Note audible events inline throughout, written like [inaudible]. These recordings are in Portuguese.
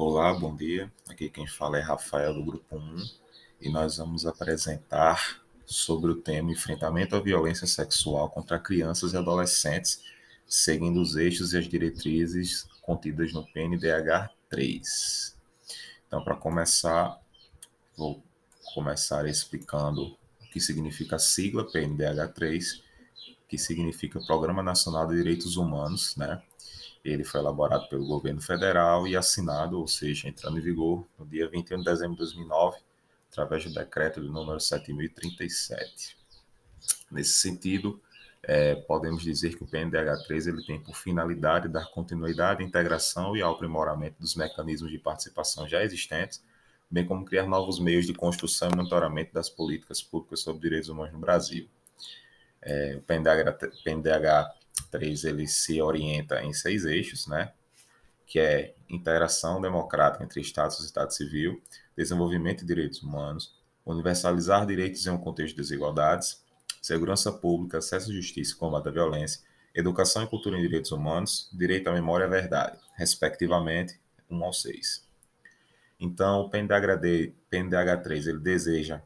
Olá, bom dia. Aqui quem fala é Rafael do Grupo 1 e nós vamos apresentar sobre o tema enfrentamento à violência sexual contra crianças e adolescentes, seguindo os eixos e as diretrizes contidas no PNDH 3. Então, para começar, vou começar explicando o que significa a sigla PNDH 3, que significa Programa Nacional de Direitos Humanos, né? Ele foi elaborado pelo governo federal e assinado, ou seja, entrando em vigor no dia 21 de dezembro de 2009, através do decreto de número 7037. Nesse sentido, é, podemos dizer que o PNDH3 ele tem por finalidade dar continuidade, integração e ao aprimoramento dos mecanismos de participação já existentes, bem como criar novos meios de construção e monitoramento das políticas públicas sobre direitos humanos no Brasil. É, o PNDH, PNDH 3 ele se orienta em seis eixos, né? Que é interação democrática entre Estados e sociedade civil, desenvolvimento de direitos humanos, universalizar direitos em um contexto de desigualdades, segurança pública, acesso à justiça e combate à violência, educação e cultura em direitos humanos, direito à memória e à verdade, respectivamente, 1 ao 6. Então, o PNDH 3 ele deseja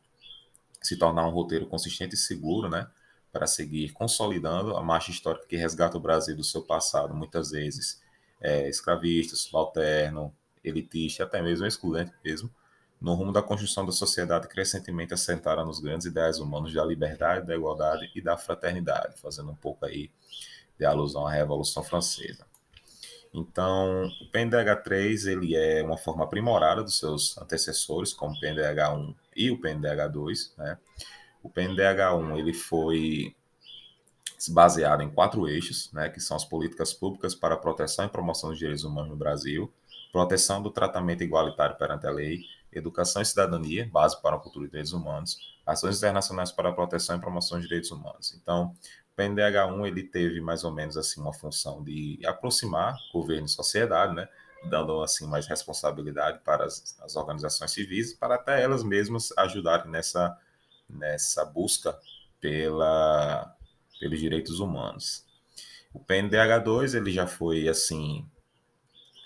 se tornar um roteiro consistente e seguro, né? Para seguir consolidando a marcha histórica que resgata o Brasil do seu passado, muitas vezes é, escravista, subalterno, elitista, até mesmo excludente mesmo, no rumo da construção da sociedade crescentemente assentada nos grandes ideais humanos da liberdade, da igualdade e da fraternidade, fazendo um pouco aí de alusão à Revolução Francesa. Então, o PNDH3 ele é uma forma aprimorada dos seus antecessores, como o PNDH1 e o PNDH2, né? O PNDH1 ele foi baseado em quatro eixos, né, que são as políticas públicas para a proteção e promoção dos direitos humanos no Brasil, proteção do tratamento igualitário perante a lei, educação e cidadania, base para a cultura de direitos humanos, ações internacionais para a proteção e promoção dos direitos humanos. Então, o PNDH1 ele teve mais ou menos assim uma função de aproximar governo e sociedade, né, dando assim mais responsabilidade para as, as organizações civis, para até elas mesmas ajudarem nessa nessa busca pela, pelos direitos humanos. O PNDH2 ele já foi assim,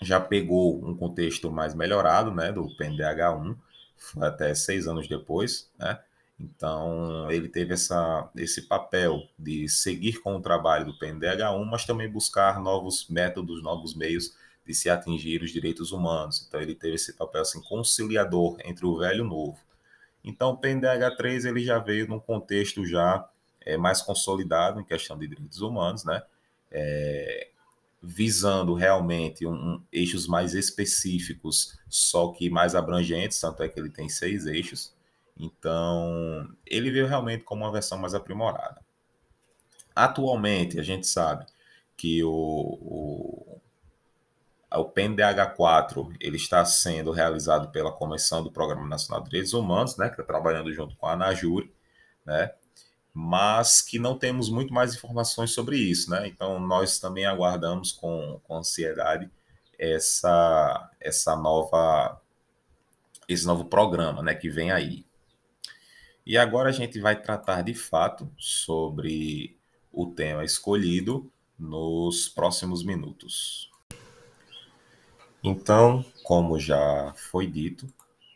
já pegou um contexto mais melhorado, né, do PNDH1, foi até seis anos depois, né? Então ele teve essa, esse papel de seguir com o trabalho do PNDH1, mas também buscar novos métodos, novos meios de se atingir os direitos humanos. Então ele teve esse papel assim conciliador entre o velho e o novo. Então, o PNDH3 ele já veio num contexto já é, mais consolidado em questão de direitos humanos, né? É, visando realmente um, um, eixos mais específicos, só que mais abrangentes, tanto é que ele tem seis eixos. Então, ele veio realmente como uma versão mais aprimorada. Atualmente, a gente sabe que o, o o PNDH4 ele está sendo realizado pela Comissão do Programa Nacional de Direitos Humanos, né, que está trabalhando junto com a ANAJURI, né, mas que não temos muito mais informações sobre isso, né? Então nós também aguardamos com, com ansiedade essa essa nova esse novo programa, né, que vem aí. E agora a gente vai tratar de fato sobre o tema escolhido nos próximos minutos. Então, como já foi dito,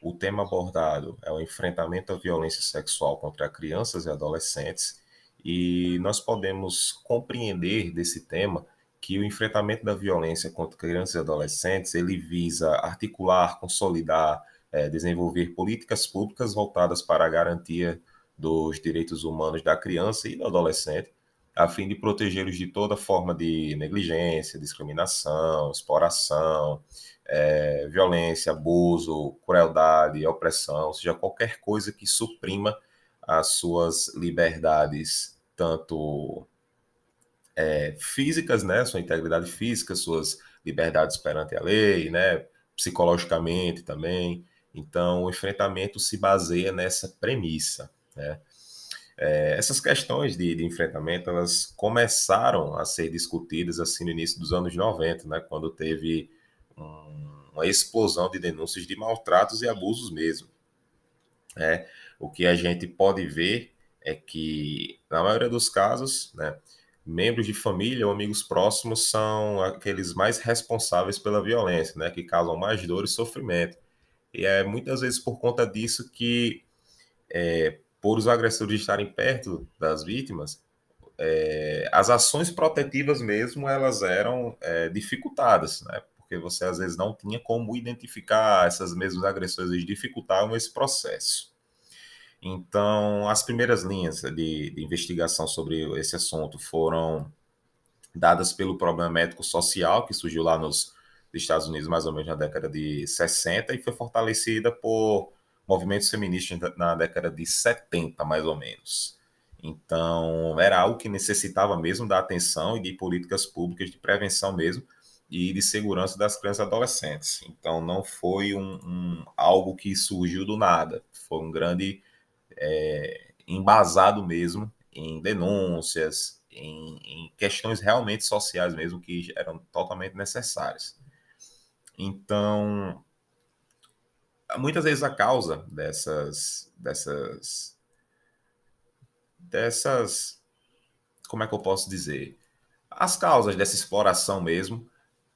o tema abordado é o enfrentamento à violência sexual contra crianças e adolescentes, e nós podemos compreender desse tema que o enfrentamento da violência contra crianças e adolescentes ele visa articular, consolidar, é, desenvolver políticas públicas voltadas para a garantia dos direitos humanos da criança e do adolescente, a fim de protegê-los de toda forma de negligência, discriminação, exploração, é, violência, abuso, crueldade, opressão, ou seja, qualquer coisa que suprima as suas liberdades, tanto é, físicas, né, sua integridade física, suas liberdades perante a lei, né, psicologicamente também. Então, o enfrentamento se baseia nessa premissa, né? É, essas questões de, de, enfrentamento elas começaram a ser discutidas assim no início dos anos 90, né, quando teve um, uma explosão de denúncias de maltratos e abusos mesmo. É, o que a gente pode ver é que, na maioria dos casos, né, membros de família ou amigos próximos são aqueles mais responsáveis pela violência, né, que causam mais dor e sofrimento. E é muitas vezes por conta disso que, é, por os agressores estarem perto das vítimas, é, as ações protetivas mesmo elas eram é, dificultadas, né? Porque você às vezes não tinha como identificar essas mesmas agressões e dificultavam esse processo. Então, as primeiras linhas de, de investigação sobre esse assunto foram dadas pelo problema médico-social, que surgiu lá nos Estados Unidos mais ou menos na década de 60 e foi fortalecida por movimentos feministas na década de 70, mais ou menos. Então, era algo que necessitava mesmo da atenção e de políticas públicas de prevenção mesmo e de segurança das crianças e adolescentes. Então, não foi um, um algo que surgiu do nada, foi um grande é, embasado mesmo em denúncias, em, em, questões realmente sociais mesmo que eram totalmente necessárias. Então, muitas vezes a causa dessas, dessas, dessas, como é que eu posso dizer, as causas dessa exploração mesmo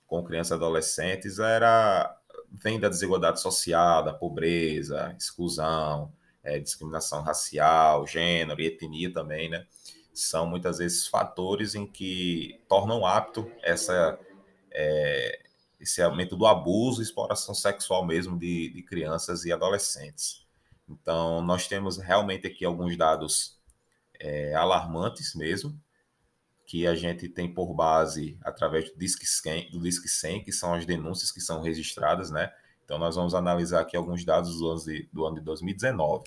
com crianças e adolescentes era vem da desigualdade social, da pobreza, exclusão, é, discriminação racial, gênero e etnia também, né? São muitas vezes fatores em que tornam apto essa, é, esse aumento do abuso e exploração sexual mesmo de, de crianças e adolescentes. Então, nós temos realmente aqui alguns dados é, alarmantes mesmo, que a gente tem por base através do Disque 100, do Disque 100 que são as denúncias que são registradas, né? Então, nós vamos analisar aqui alguns dados do ano de, do ano de 2019.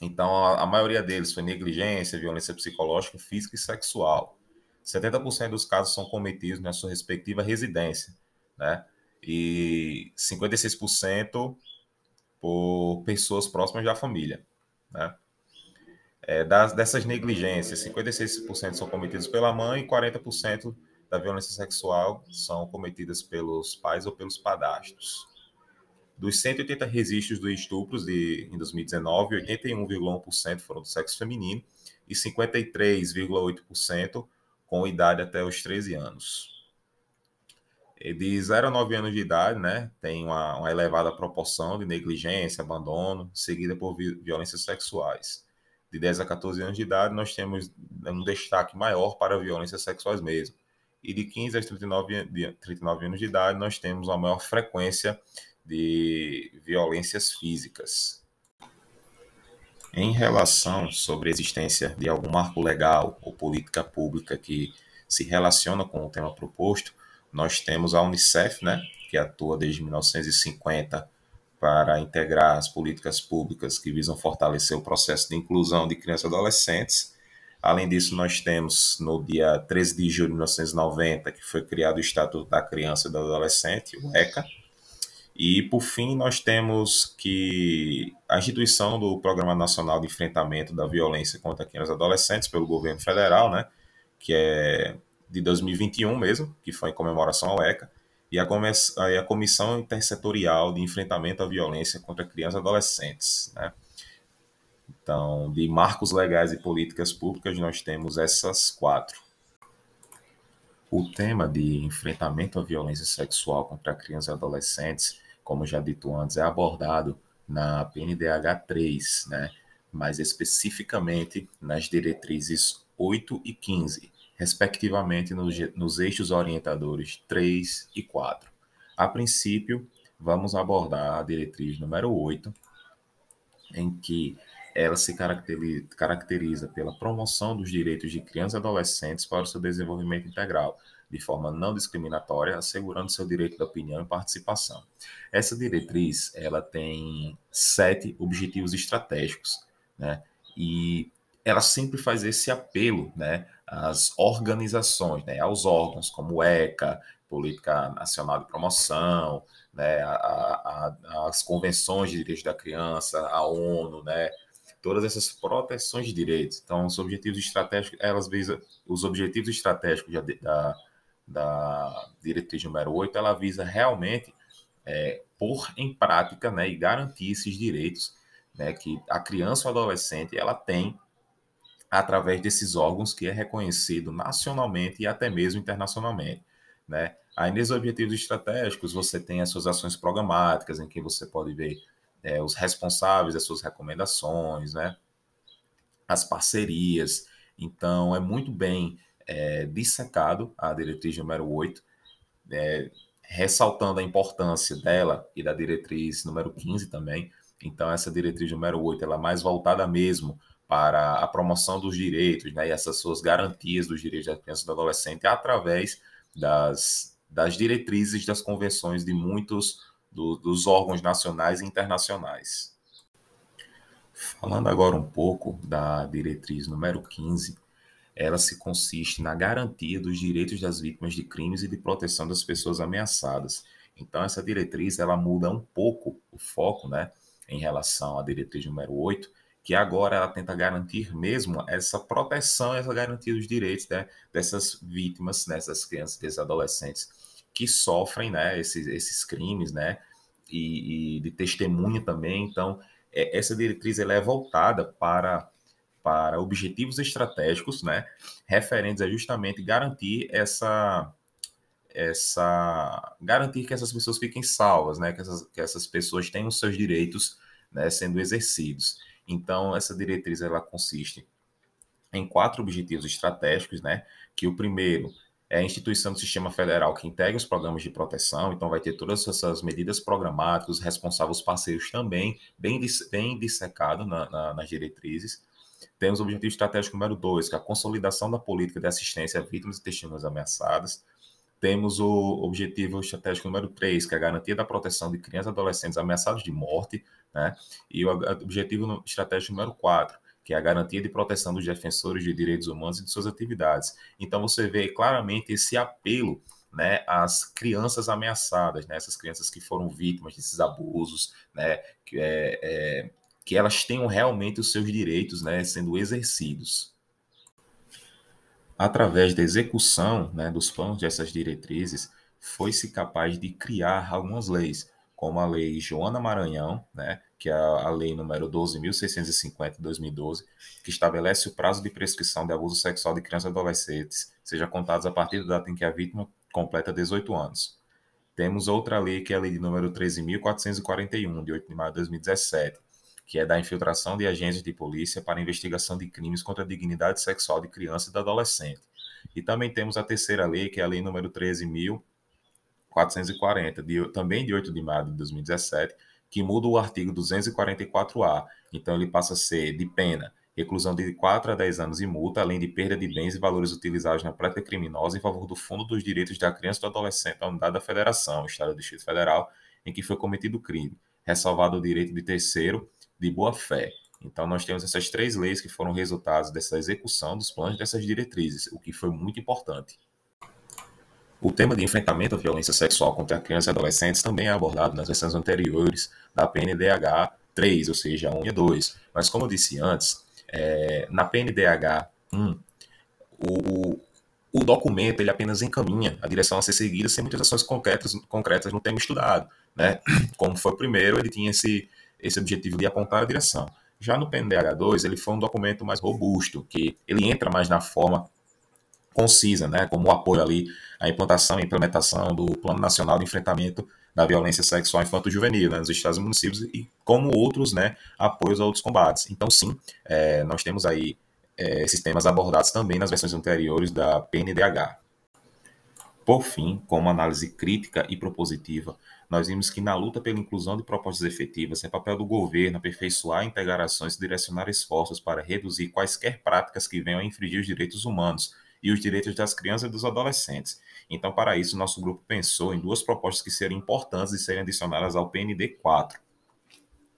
Então, a, a maioria deles foi negligência, violência psicológica, física e sexual. 70% dos casos são cometidos na sua respectiva residência, né? E 56% por pessoas próximas da família, né? É, das, dessas negligências, 56% são cometidas pela mãe e 40% da violência sexual são cometidas pelos pais ou pelos padastros. Dos 180 registros de estupros de, em 2019, 81,1% foram do sexo feminino e 53,8% com idade até os 13 anos. De 0 a 9 anos de idade, né, tem uma, uma elevada proporção de negligência, abandono, seguida por violências sexuais. De 10 a 14 anos de idade, nós temos um destaque maior para violências sexuais mesmo e de 15 a 39, 39 anos de idade, nós temos uma maior frequência de violências físicas. Em relação sobre a existência de algum marco legal ou política pública que se relaciona com o tema proposto, nós temos a Unicef, né, que atua desde 1950 para integrar as políticas públicas que visam fortalecer o processo de inclusão de crianças e adolescentes Além disso, nós temos no dia 13 de julho de 1990, que foi criado o Estatuto da Criança e do Adolescente, o ECA. E, por fim, nós temos que a instituição do Programa Nacional de Enfrentamento da Violência contra Crianças e Adolescentes pelo governo federal, né, que é de 2021 mesmo, que foi em comemoração ao ECA, e a, a Comissão Intersetorial de Enfrentamento à Violência contra Crianças e Adolescentes, né, então, de marcos legais e políticas públicas, nós temos essas quatro. O tema de enfrentamento à violência sexual contra crianças e adolescentes, como já dito antes, é abordado na PNDH 3, né? mais especificamente nas diretrizes 8 e 15, respectivamente nos, nos eixos orientadores 3 e 4. A princípio, vamos abordar a diretriz número 8, em que ela se caracteriza pela promoção dos direitos de crianças e adolescentes para o seu desenvolvimento integral, de forma não discriminatória, assegurando seu direito de opinião e participação. Essa diretriz, ela tem sete objetivos estratégicos, né? E ela sempre faz esse apelo, né, às organizações, né, aos órgãos como o ECA, Política Nacional de Promoção, né, a, a, as convenções de direitos da criança, a ONU, né, todas essas proteções de direitos. Então, os objetivos estratégicos, elas visam, os objetivos estratégicos da, da diretriz número 8, ela visa realmente é, pôr em prática né, e garantir esses direitos né, que a criança ou adolescente ela tem através desses órgãos que é reconhecido nacionalmente e até mesmo internacionalmente, né? Aí, nesses objetivos estratégicos, você tem as suas ações programáticas, em que você pode ver é, os responsáveis, as suas recomendações, né? as parcerias. Então, é muito bem é, dissecado a diretriz número 8, é, ressaltando a importância dela e da diretriz número 15 também. Então, essa diretriz número 8 ela é mais voltada mesmo para a promoção dos direitos né, e essas suas garantias dos direitos da criança e do adolescente através das, das diretrizes das convenções de muitos do, dos órgãos nacionais e internacionais. Falando agora um pouco da diretriz número 15, ela se consiste na garantia dos direitos das vítimas de crimes e de proteção das pessoas ameaçadas. Então, essa diretriz ela muda um pouco o foco né, em relação à diretriz número 8, que agora ela tenta garantir mesmo essa proteção, essa garantia dos direitos né, dessas vítimas, dessas crianças, desses adolescentes que sofrem né, esses, esses crimes, né, e, e de testemunha também. Então, é, essa diretriz ela é voltada para para objetivos estratégicos, né, referentes a justamente garantir essa essa garantir que essas pessoas fiquem salvas, né, que essas, que essas pessoas tenham seus direitos né, sendo exercidos. Então, essa diretriz ela consiste em quatro objetivos estratégicos, né, que o primeiro é a instituição do sistema federal que integra os programas de proteção, então vai ter todas essas medidas programáticas, responsáveis parceiros também, bem, bem dissecado na, na, nas diretrizes. Temos o objetivo estratégico número dois, que é a consolidação da política de assistência a vítimas e testemunhas ameaçadas. Temos o objetivo estratégico número 3, que é a garantia da proteção de crianças e adolescentes ameaçados de morte, né? E o objetivo estratégico número 4, que é a garantia de proteção dos defensores de direitos humanos e de suas atividades. Então você vê claramente esse apelo né, às crianças ameaçadas, né, essas crianças que foram vítimas desses abusos, né, que, é, é, que elas tenham realmente os seus direitos né, sendo exercidos através da execução né, dos planos dessas diretrizes, foi-se capaz de criar algumas leis, como a Lei Joana Maranhão, né, que é a lei número 12.650 de 2012, que estabelece o prazo de prescrição de abuso sexual de crianças e adolescentes, seja contados a partir da data em que a vítima completa 18 anos. Temos outra lei, que é a lei de número 13.441, de 8 de maio de 2017, que é da infiltração de agentes de polícia para investigação de crimes contra a dignidade sexual de criança e de adolescente. E também temos a terceira lei, que é a lei número 13.440, de, também de 8 de maio de 2017, que muda o artigo 244-A. Então, ele passa a ser de pena, reclusão de 4 a 10 anos e multa, além de perda de bens e valores utilizados na prática criminosa em favor do Fundo dos Direitos da Criança e do Adolescente da Unidade da Federação, Estado do Distrito Federal, em que foi cometido o crime, ressalvado o direito de terceiro de boa fé. Então, nós temos essas três leis que foram resultados dessa execução dos planos dessas diretrizes, o que foi muito importante. O tema de enfrentamento à violência sexual contra crianças e adolescentes também é abordado nas versões anteriores da PNDH 3, ou seja, 1 e 2. Mas, como eu disse antes, é, na PNDH 1, o, o documento ele apenas encaminha a direção a ser seguida sem muitas ações concretas, concretas no tema estudado. Né? [clears throat] Como foi o primeiro, ele tinha esse, esse objetivo de apontar a direção. Já no PNDH2, ele foi um documento mais robusto, que ele entra mais na forma concisa, né, como apoio ali à implantação e implementação do Plano Nacional de Enfrentamento da Violência Sexual Infanto-Juvenil né, nos estados e municípios e como outros né, apoios a outros combates. Então, sim, é, nós temos aí é, esses temas abordados também nas versões anteriores da PNDH. Por fim, como análise crítica e propositiva, nós vimos que na luta pela inclusão de propostas efetivas é papel do governo aperfeiçoar integrações e direcionar esforços para reduzir quaisquer práticas que venham a infringir os direitos humanos e os direitos das crianças e dos adolescentes. Então, para isso, nosso grupo pensou em duas propostas que seriam importantes de serem adicionadas ao PND 4.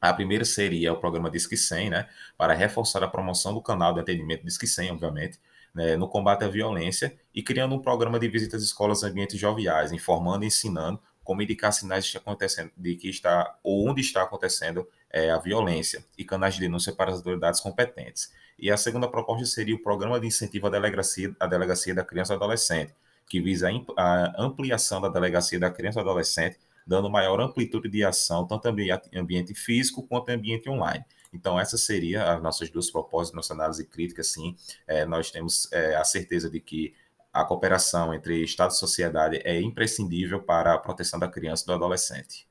A primeira seria o programa Disque 100, né, para reforçar a promoção do canal de atendimento Disque 100, obviamente, né, no combate à violência e criando um programa de visitas às escolas e ambientes joviais, informando e ensinando como indicar sinais de, acontecendo, de que está ou onde está acontecendo é, a violência e canais de denúncia para as autoridades competentes. E a segunda proposta seria o Programa de Incentivo à Delegacia, à delegacia da Criança e Adolescente, que visa a ampliação da Delegacia da Criança e Adolescente, dando maior amplitude de ação, tanto em ambiente físico quanto em ambiente online. Então, essa seria as nossas duas propostas, nossa análise crítica, sim. É, nós temos é, a certeza de que a cooperação entre Estado e sociedade é imprescindível para a proteção da criança e do adolescente.